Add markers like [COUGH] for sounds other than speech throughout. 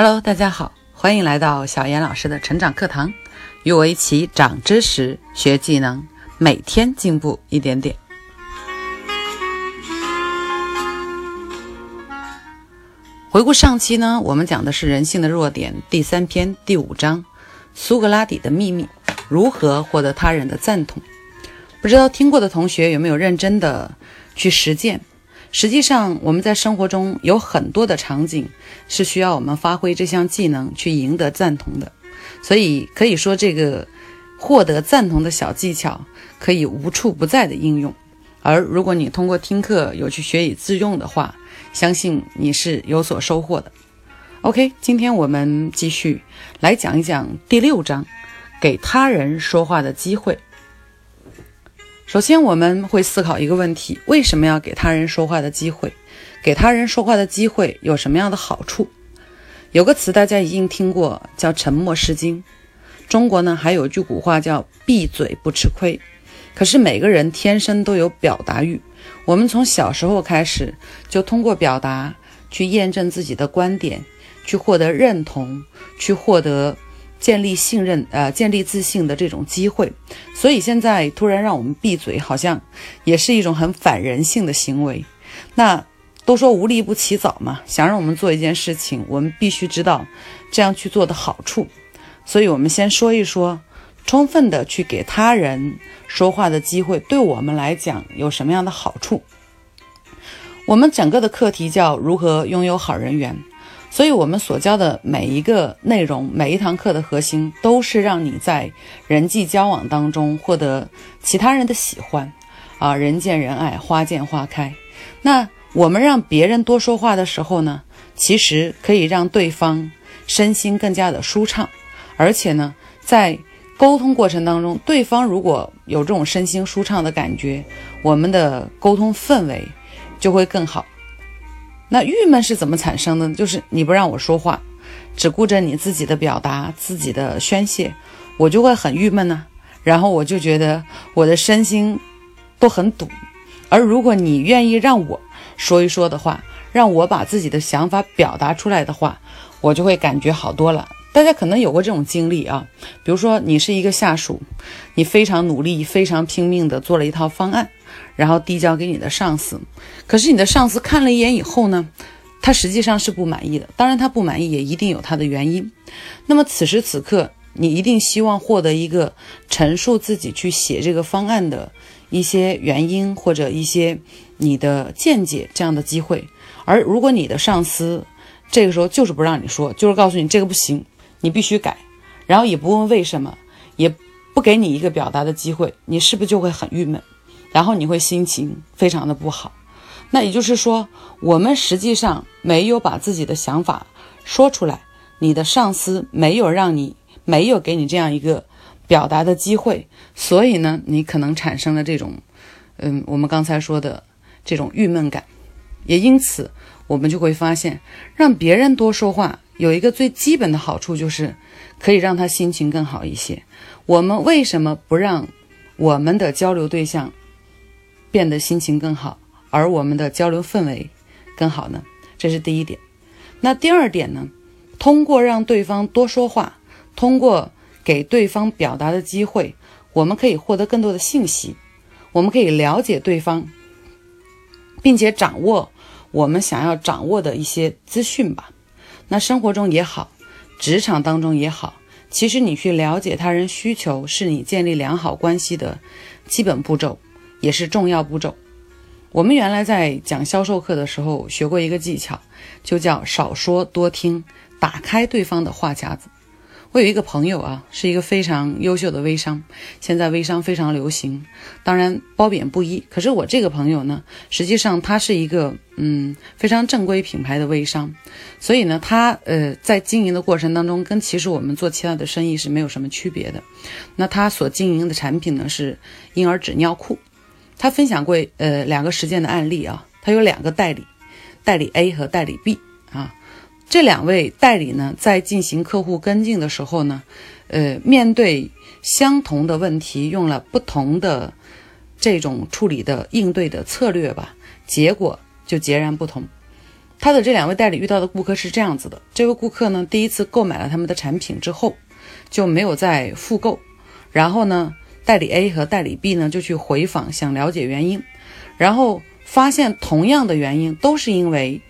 Hello，大家好，欢迎来到小严老师的成长课堂，与我一起长知识、学技能，每天进步一点点。回顾上期呢，我们讲的是人性的弱点第三篇第五章，苏格拉底的秘密，如何获得他人的赞同？不知道听过的同学有没有认真的去实践？实际上，我们在生活中有很多的场景是需要我们发挥这项技能去赢得赞同的，所以可以说这个获得赞同的小技巧可以无处不在的应用。而如果你通过听课有去学以致用的话，相信你是有所收获的。OK，今天我们继续来讲一讲第六章，给他人说话的机会。首先，我们会思考一个问题：为什么要给他人说话的机会？给他人说话的机会有什么样的好处？有个词大家一定听过，叫“沉默是金”。中国呢还有句古话叫“闭嘴不吃亏”。可是每个人天生都有表达欲，我们从小时候开始就通过表达去验证自己的观点，去获得认同，去获得。建立信任，呃，建立自信的这种机会，所以现在突然让我们闭嘴，好像也是一种很反人性的行为。那都说无利不起早嘛，想让我们做一件事情，我们必须知道这样去做的好处。所以，我们先说一说，充分的去给他人说话的机会，对我们来讲有什么样的好处？我们整个的课题叫如何拥有好人缘。所以，我们所教的每一个内容，每一堂课的核心，都是让你在人际交往当中获得其他人的喜欢，啊，人见人爱，花见花开。那我们让别人多说话的时候呢，其实可以让对方身心更加的舒畅，而且呢，在沟通过程当中，对方如果有这种身心舒畅的感觉，我们的沟通氛围就会更好。那郁闷是怎么产生的？就是你不让我说话，只顾着你自己的表达、自己的宣泄，我就会很郁闷呢。然后我就觉得我的身心都很堵。而如果你愿意让我说一说的话，让我把自己的想法表达出来的话，我就会感觉好多了。大家可能有过这种经历啊，比如说你是一个下属，你非常努力、非常拼命地做了一套方案。然后递交给你的上司，可是你的上司看了一眼以后呢，他实际上是不满意的。当然，他不满意也一定有他的原因。那么此时此刻，你一定希望获得一个陈述自己去写这个方案的一些原因或者一些你的见解这样的机会。而如果你的上司这个时候就是不让你说，就是告诉你这个不行，你必须改，然后也不问为什么，也不给你一个表达的机会，你是不是就会很郁闷？然后你会心情非常的不好，那也就是说，我们实际上没有把自己的想法说出来，你的上司没有让你，没有给你这样一个表达的机会，所以呢，你可能产生了这种，嗯，我们刚才说的这种郁闷感，也因此，我们就会发现，让别人多说话有一个最基本的好处，就是可以让他心情更好一些。我们为什么不让我们的交流对象？变得心情更好，而我们的交流氛围更好呢？这是第一点。那第二点呢？通过让对方多说话，通过给对方表达的机会，我们可以获得更多的信息，我们可以了解对方，并且掌握我们想要掌握的一些资讯吧。那生活中也好，职场当中也好，其实你去了解他人需求，是你建立良好关系的基本步骤。也是重要步骤。我们原来在讲销售课的时候学过一个技巧，就叫少说多听，打开对方的话匣子。我有一个朋友啊，是一个非常优秀的微商，现在微商非常流行，当然褒贬不一。可是我这个朋友呢，实际上他是一个嗯非常正规品牌的微商，所以呢，他呃在经营的过程当中，跟其实我们做其他的生意是没有什么区别的。那他所经营的产品呢是婴儿纸尿裤。他分享过呃两个实践的案例啊，他有两个代理，代理 A 和代理 B 啊，这两位代理呢在进行客户跟进的时候呢，呃面对相同的问题用了不同的这种处理的应对的策略吧，结果就截然不同。他的这两位代理遇到的顾客是这样子的：这位顾客呢，第一次购买了他们的产品之后，就没有再复购。然后呢，代理 A 和代理 B 呢就去回访，想了解原因，然后发现同样的原因都是因为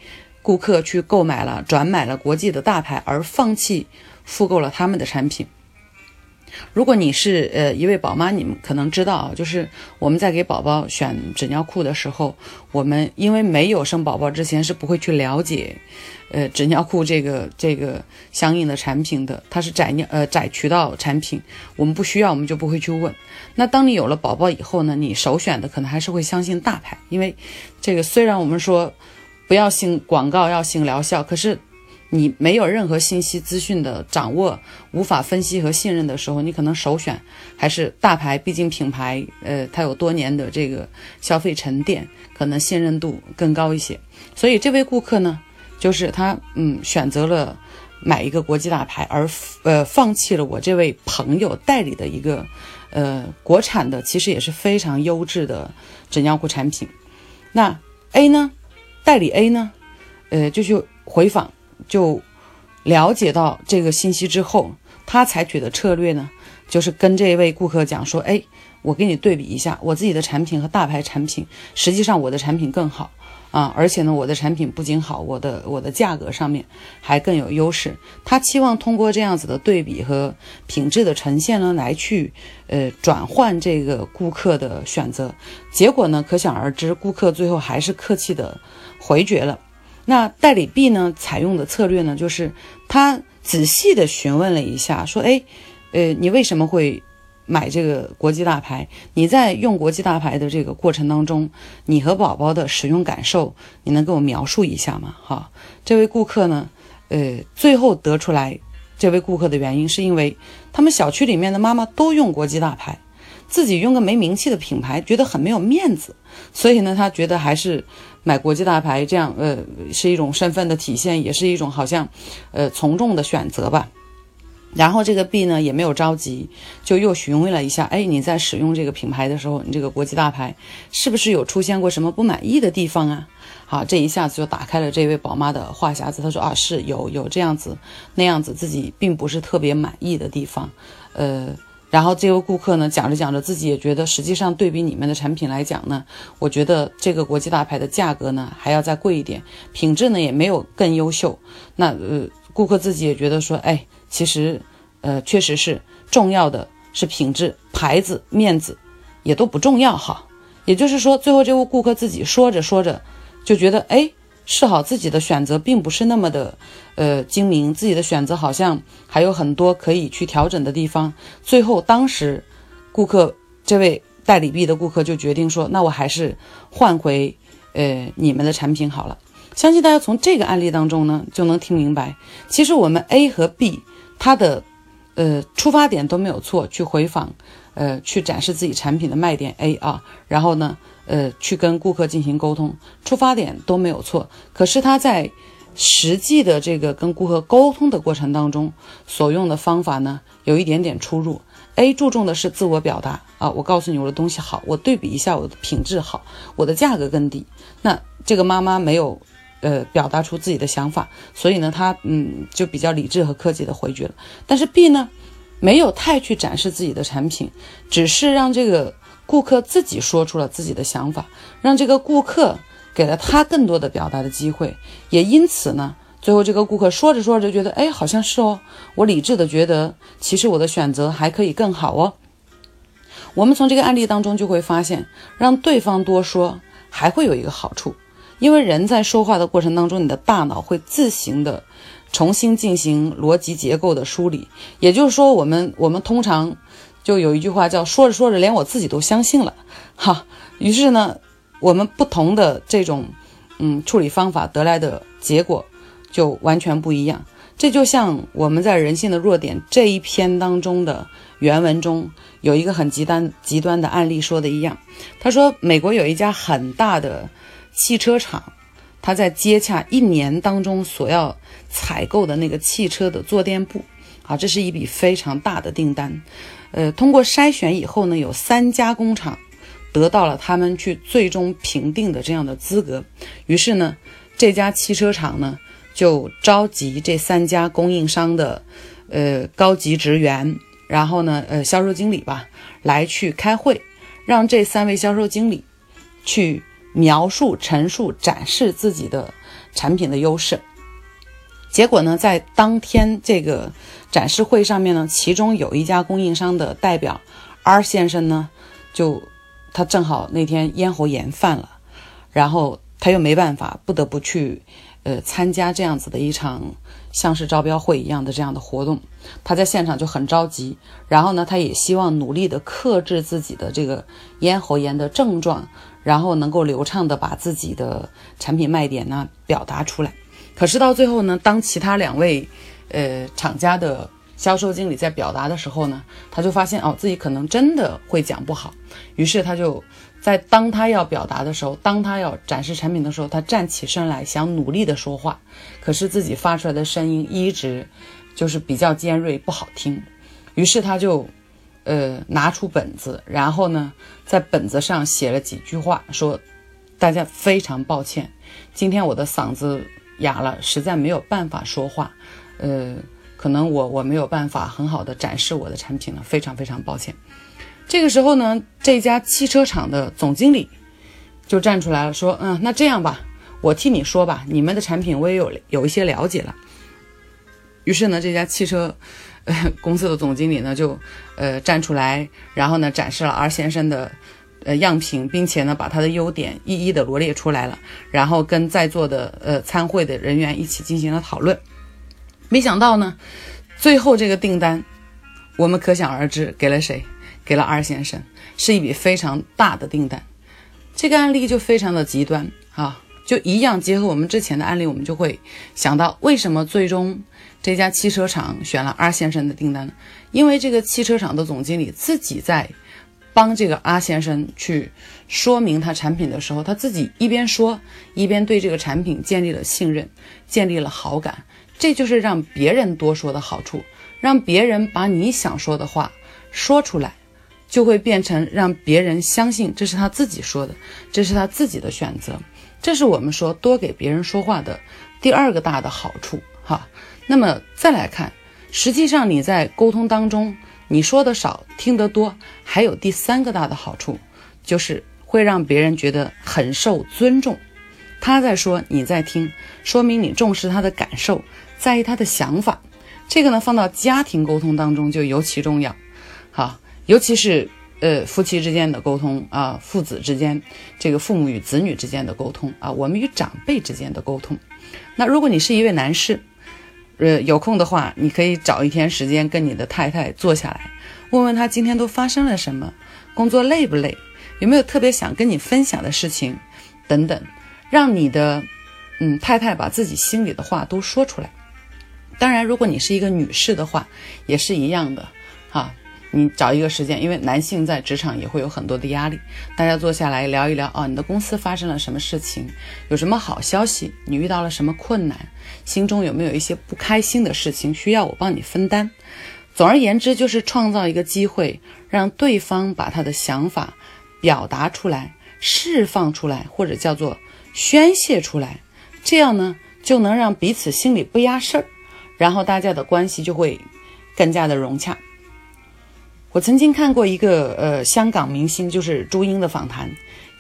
顾客去购买了、转买了国际的大牌，而放弃复购了他们的产品。如果你是呃一位宝妈，你们可能知道，就是我们在给宝宝选纸尿裤的时候，我们因为没有生宝宝之前是不会去了解，呃纸尿裤这个这个相应的产品的，它是窄尿呃窄渠道产品，我们不需要，我们就不会去问。那当你有了宝宝以后呢，你首选的可能还是会相信大牌，因为这个虽然我们说不要信广告，要信疗效，可是。你没有任何信息资讯的掌握，无法分析和信任的时候，你可能首选还是大牌，毕竟品牌，呃，它有多年的这个消费沉淀，可能信任度更高一些。所以这位顾客呢，就是他，嗯，选择了买一个国际大牌，而呃，放弃了我这位朋友代理的一个，呃，国产的，其实也是非常优质的纸尿裤产品。那 A 呢，代理 A 呢，呃，就去回访。就了解到这个信息之后，他采取的策略呢，就是跟这位顾客讲说：“哎，我给你对比一下，我自己的产品和大牌产品，实际上我的产品更好啊，而且呢，我的产品不仅好，我的我的价格上面还更有优势。”他期望通过这样子的对比和品质的呈现呢，来去呃转换这个顾客的选择。结果呢，可想而知，顾客最后还是客气的回绝了。那代理 B 呢？采用的策略呢，就是他仔细的询问了一下，说：“哎，呃，你为什么会买这个国际大牌？你在用国际大牌的这个过程当中，你和宝宝的使用感受，你能给我描述一下吗？”哈，这位顾客呢，呃，最后得出来，这位顾客的原因是因为他们小区里面的妈妈都用国际大牌，自己用个没名气的品牌，觉得很没有面子，所以呢，他觉得还是。买国际大牌，这样呃是一种身份的体现，也是一种好像，呃从众的选择吧。然后这个 B 呢也没有着急，就又询问了一下，哎，你在使用这个品牌的时候，你这个国际大牌是不是有出现过什么不满意的地方啊？好，这一下子就打开了这位宝妈的话匣子。她说啊，是有有这样子那样子，自己并不是特别满意的地方，呃。然后这位顾客呢，讲着讲着，自己也觉得，实际上对比你们的产品来讲呢，我觉得这个国际大牌的价格呢还要再贵一点，品质呢也没有更优秀。那呃，顾客自己也觉得说，哎，其实，呃，确实是重要的是品质，牌子、面子也都不重要哈。也就是说，最后这位顾客自己说着说着，就觉得，哎。是好自己的选择并不是那么的，呃精明，自己的选择好像还有很多可以去调整的地方。最后，当时顾客这位代理 B 的顾客就决定说：“那我还是换回呃你们的产品好了。”相信大家从这个案例当中呢就能听明白，其实我们 A 和 B 它的呃出发点都没有错，去回访，呃去展示自己产品的卖点 A 啊，然后呢。呃，去跟顾客进行沟通，出发点都没有错。可是他在实际的这个跟顾客沟通的过程当中，所用的方法呢，有一点点出入。A 注重的是自我表达啊，我告诉你我的东西好，我对比一下我的品质好，我的价格更低。那这个妈妈没有呃表达出自己的想法，所以呢，她嗯就比较理智和客气的回绝了。但是 B 呢，没有太去展示自己的产品，只是让这个。顾客自己说出了自己的想法，让这个顾客给了他更多的表达的机会，也因此呢，最后这个顾客说着说着就觉得，哎，好像是哦，我理智的觉得，其实我的选择还可以更好哦。我们从这个案例当中就会发现，让对方多说还会有一个好处，因为人在说话的过程当中，你的大脑会自行的重新进行逻辑结构的梳理，也就是说，我们我们通常。就有一句话叫说着说着，连我自己都相信了，哈。于是呢，我们不同的这种嗯处理方法得来的结果就完全不一样。这就像我们在人性的弱点这一篇当中的原文中有一个很极端极端的案例说的一样。他说，美国有一家很大的汽车厂，他在接洽一年当中所要采购的那个汽车的坐垫布，啊，这是一笔非常大的订单。呃，通过筛选以后呢，有三家工厂得到了他们去最终评定的这样的资格。于是呢，这家汽车厂呢就召集这三家供应商的呃高级职员，然后呢呃销售经理吧来去开会，让这三位销售经理去描述、陈述、展示自己的产品的优势。结果呢，在当天这个展示会上面呢，其中有一家供应商的代表 R 先生呢，就他正好那天咽喉炎犯了，然后他又没办法，不得不去呃参加这样子的一场像是招标会一样的这样的活动。他在现场就很着急，然后呢，他也希望努力的克制自己的这个咽喉炎的症状，然后能够流畅的把自己的产品卖点呢表达出来。可是到最后呢，当其他两位，呃，厂家的销售经理在表达的时候呢，他就发现哦，自己可能真的会讲不好。于是他就在当他要表达的时候，当他要展示产品的时候，他站起身来想努力的说话，可是自己发出来的声音一直就是比较尖锐不好听。于是他就，呃，拿出本子，然后呢，在本子上写了几句话，说：“大家非常抱歉，今天我的嗓子。”哑了，实在没有办法说话，呃，可能我我没有办法很好的展示我的产品了，非常非常抱歉。这个时候呢，这家汽车厂的总经理就站出来了，说：“嗯，那这样吧，我替你说吧，你们的产品我也有有一些了解了。”于是呢，这家汽车公司的总经理呢就呃站出来，然后呢展示了 R 先生的。呃，样品，并且呢，把它的优点一一的罗列出来了，然后跟在座的呃参会的人员一起进行了讨论。没想到呢，最后这个订单，我们可想而知给了谁？给了二先生，是一笔非常大的订单。这个案例就非常的极端啊，就一样结合我们之前的案例，我们就会想到，为什么最终这家汽车厂选了二先生的订单呢？因为这个汽车厂的总经理自己在。帮这个阿先生去说明他产品的时候，他自己一边说一边对这个产品建立了信任，建立了好感。这就是让别人多说的好处，让别人把你想说的话说出来，就会变成让别人相信这是他自己说的，这是他自己的选择。这是我们说多给别人说话的第二个大的好处哈。那么再来看，实际上你在沟通当中。你说的少，听得多，还有第三个大的好处，就是会让别人觉得很受尊重。他在说，你在听，说明你重视他的感受，在意他的想法。这个呢，放到家庭沟通当中就尤其重要。好，尤其是呃夫妻之间的沟通啊，父子之间，这个父母与子女之间的沟通啊，我们与长辈之间的沟通。那如果你是一位男士，呃，有空的话，你可以找一天时间跟你的太太坐下来，问问她今天都发生了什么，工作累不累，有没有特别想跟你分享的事情，等等，让你的嗯太太把自己心里的话都说出来。当然，如果你是一个女士的话，也是一样的，哈。你找一个时间，因为男性在职场也会有很多的压力，大家坐下来聊一聊哦，你的公司发生了什么事情，有什么好消息，你遇到了什么困难，心中有没有一些不开心的事情需要我帮你分担？总而言之，就是创造一个机会，让对方把他的想法表达出来、释放出来，或者叫做宣泄出来，这样呢，就能让彼此心里不压事儿，然后大家的关系就会更加的融洽。我曾经看过一个呃香港明星，就是朱茵的访谈，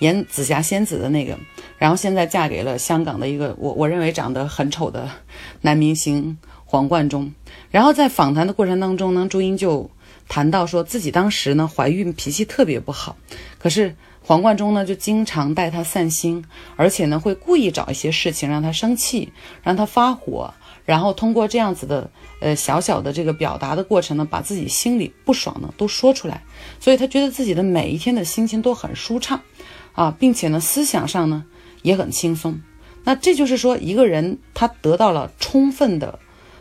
演紫霞仙子的那个，然后现在嫁给了香港的一个我我认为长得很丑的 [LAUGHS] 男明星黄贯中。然后在访谈的过程当中呢，朱茵就谈到说自己当时呢怀孕脾气特别不好，可是黄贯中呢就经常带她散心，而且呢会故意找一些事情让她生气，让她发火。然后通过这样子的呃小小的这个表达的过程呢，把自己心里不爽呢都说出来，所以他觉得自己的每一天的心情都很舒畅，啊，并且呢思想上呢也很轻松。那这就是说一个人他得到了充分的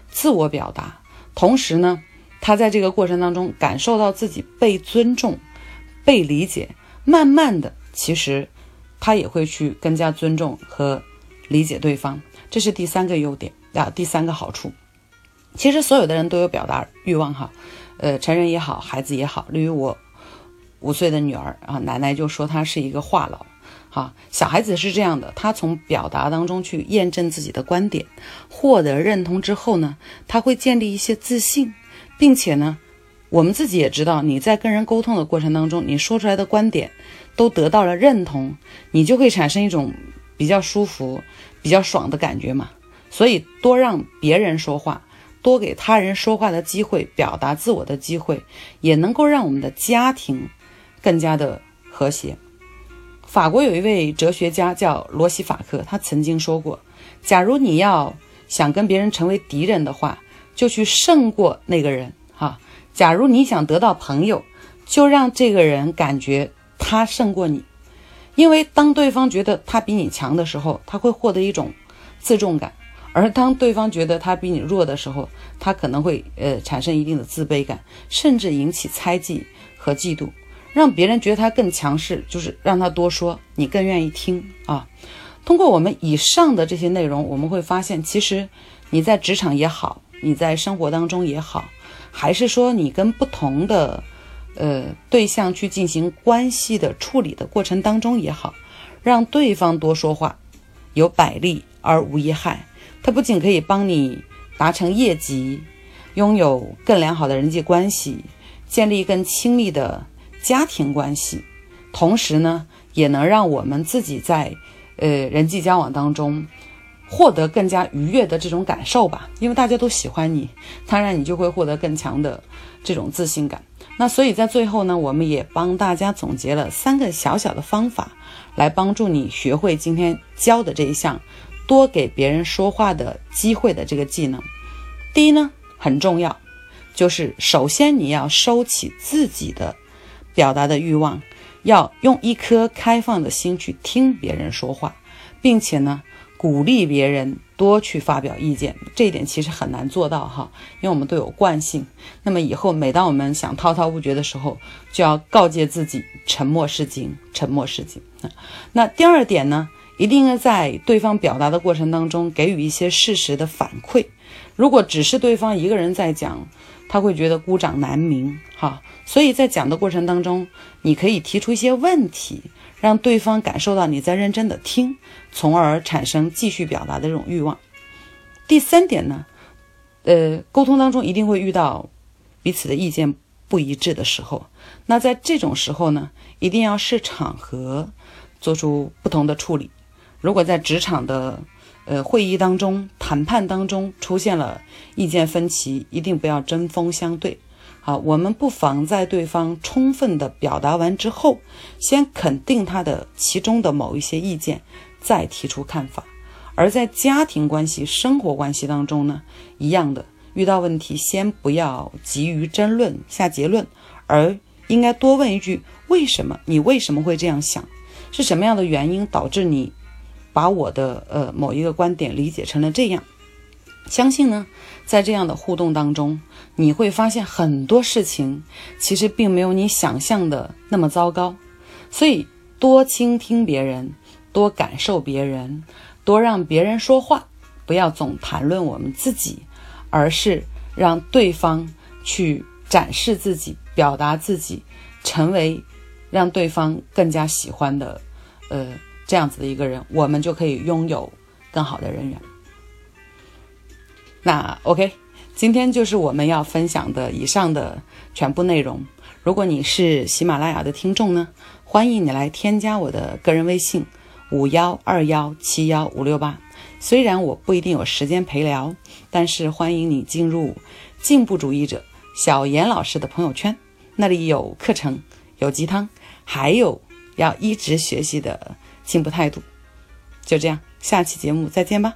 自我表达，同时呢他在这个过程当中感受到自己被尊重、被理解，慢慢的其实他也会去更加尊重和理解对方，这是第三个优点。啊，第三个好处，其实所有的人都有表达欲望哈，呃，成人也好，孩子也好。例如我五岁的女儿啊，奶奶就说她是一个话痨，哈，小孩子是这样的，他从表达当中去验证自己的观点，获得认同之后呢，他会建立一些自信，并且呢，我们自己也知道，你在跟人沟通的过程当中，你说出来的观点都得到了认同，你就会产生一种比较舒服、比较爽的感觉嘛。所以，多让别人说话，多给他人说话的机会，表达自我的机会，也能够让我们的家庭更加的和谐。法国有一位哲学家叫罗西法克，他曾经说过：“假如你要想跟别人成为敌人的话，就去胜过那个人。哈，假如你想得到朋友，就让这个人感觉他胜过你，因为当对方觉得他比你强的时候，他会获得一种自重感；而当对方觉得他比你弱的时候，他可能会呃产生一定的自卑感，甚至引起猜忌和嫉妒。”让别人觉得他更强势，就是让他多说，你更愿意听啊。通过我们以上的这些内容，我们会发现，其实你在职场也好，你在生活当中也好，还是说你跟不同的呃对象去进行关系的处理的过程当中也好，让对方多说话，有百利而无一害。它不仅可以帮你达成业绩，拥有更良好的人际关系，建立更亲密的。家庭关系，同时呢，也能让我们自己在，呃，人际交往当中，获得更加愉悦的这种感受吧。因为大家都喜欢你，当然你就会获得更强的这种自信感。那所以在最后呢，我们也帮大家总结了三个小小的方法，来帮助你学会今天教的这一项，多给别人说话的机会的这个技能。第一呢，很重要，就是首先你要收起自己的。表达的欲望，要用一颗开放的心去听别人说话，并且呢，鼓励别人多去发表意见。这一点其实很难做到哈，因为我们都有惯性。那么以后每当我们想滔滔不绝的时候，就要告诫自己沉默是金，沉默是金。那第二点呢，一定要在对方表达的过程当中给予一些事实的反馈。如果只是对方一个人在讲，他会觉得孤掌难鸣，哈，所以在讲的过程当中，你可以提出一些问题，让对方感受到你在认真的听，从而产生继续表达的这种欲望。第三点呢，呃，沟通当中一定会遇到彼此的意见不一致的时候，那在这种时候呢，一定要视场合做出不同的处理。如果在职场的呃，会议当中、谈判当中出现了意见分歧，一定不要针锋相对。好，我们不妨在对方充分的表达完之后，先肯定他的其中的某一些意见，再提出看法。而在家庭关系、生活关系当中呢，一样的，遇到问题先不要急于争论、下结论，而应该多问一句：为什么？你为什么会这样想？是什么样的原因导致你？把我的呃某一个观点理解成了这样，相信呢，在这样的互动当中，你会发现很多事情其实并没有你想象的那么糟糕。所以多倾听别人，多感受别人，多让别人说话，不要总谈论我们自己，而是让对方去展示自己，表达自己，成为让对方更加喜欢的，呃。这样子的一个人，我们就可以拥有更好的人缘。那 OK，今天就是我们要分享的以上的全部内容。如果你是喜马拉雅的听众呢，欢迎你来添加我的个人微信五幺二幺七幺五六八。虽然我不一定有时间陪聊，但是欢迎你进入进步主义者小严老师的朋友圈，那里有课程，有鸡汤，还有要一直学习的。进步态度，就这样，下期节目再见吧。